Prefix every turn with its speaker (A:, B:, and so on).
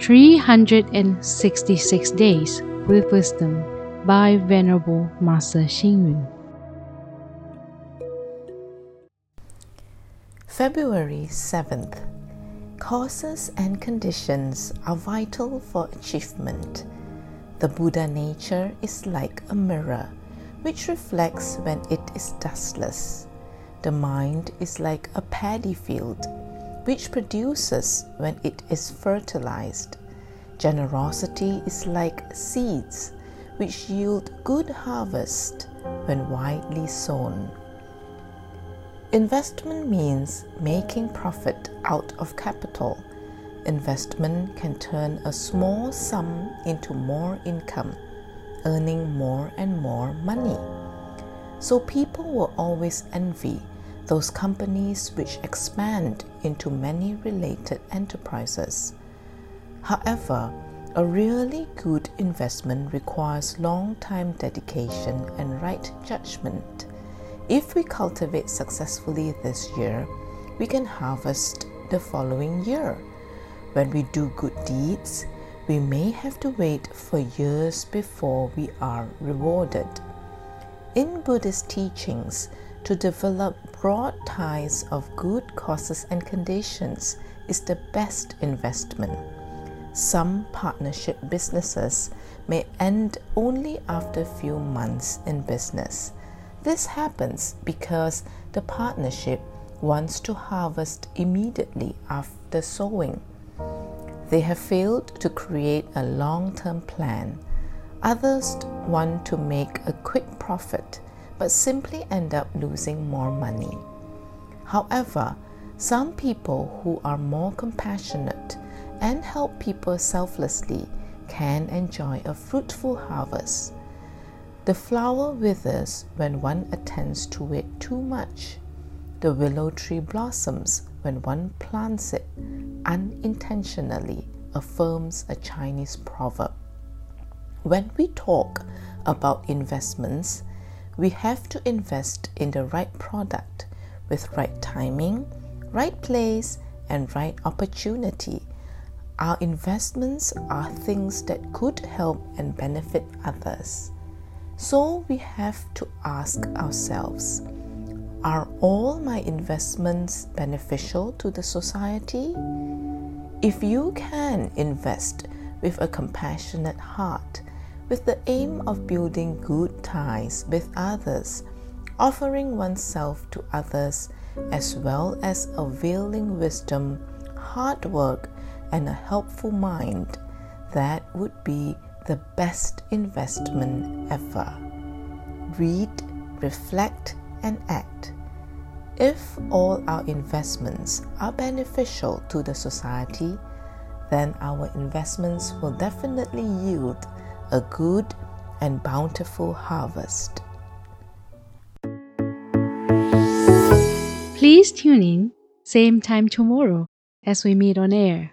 A: 366 Days with Wisdom by Venerable Master Hsing.
B: February 7th. Causes and conditions are vital for achievement. The Buddha nature is like a mirror which reflects when it is dustless. The mind is like a paddy field which produces when it is fertilized. Generosity is like seeds which yield good harvest when widely sown. Investment means making profit out of capital. Investment can turn a small sum into more income, earning more and more money. So people will always envy those companies which expand into many related enterprises. However, a really good investment requires long time dedication and right judgment. If we cultivate successfully this year, we can harvest the following year. When we do good deeds, we may have to wait for years before we are rewarded. In Buddhist teachings, to develop broad ties of good causes and conditions is the best investment. Some partnership businesses may end only after a few months in business. This happens because the partnership wants to harvest immediately after sowing. They have failed to create a long term plan. Others want to make a quick profit but simply end up losing more money. However, some people who are more compassionate and help people selflessly can enjoy a fruitful harvest. The flower withers when one attends to it too much. The willow tree blossoms when one plants it unintentionally, affirms a Chinese proverb. When we talk about investments, we have to invest in the right product with right timing, right place, and right opportunity. Our investments are things that could help and benefit others. So we have to ask ourselves Are all my investments beneficial to the society? If you can invest with a compassionate heart, with the aim of building good ties with others, offering oneself to others, as well as availing wisdom, hard work, and a helpful mind, that would be the best investment ever. Read, reflect, and act. If all our investments are beneficial to the society, then our investments will definitely yield a good and bountiful harvest.
A: Please tune in, same time tomorrow as we meet on air.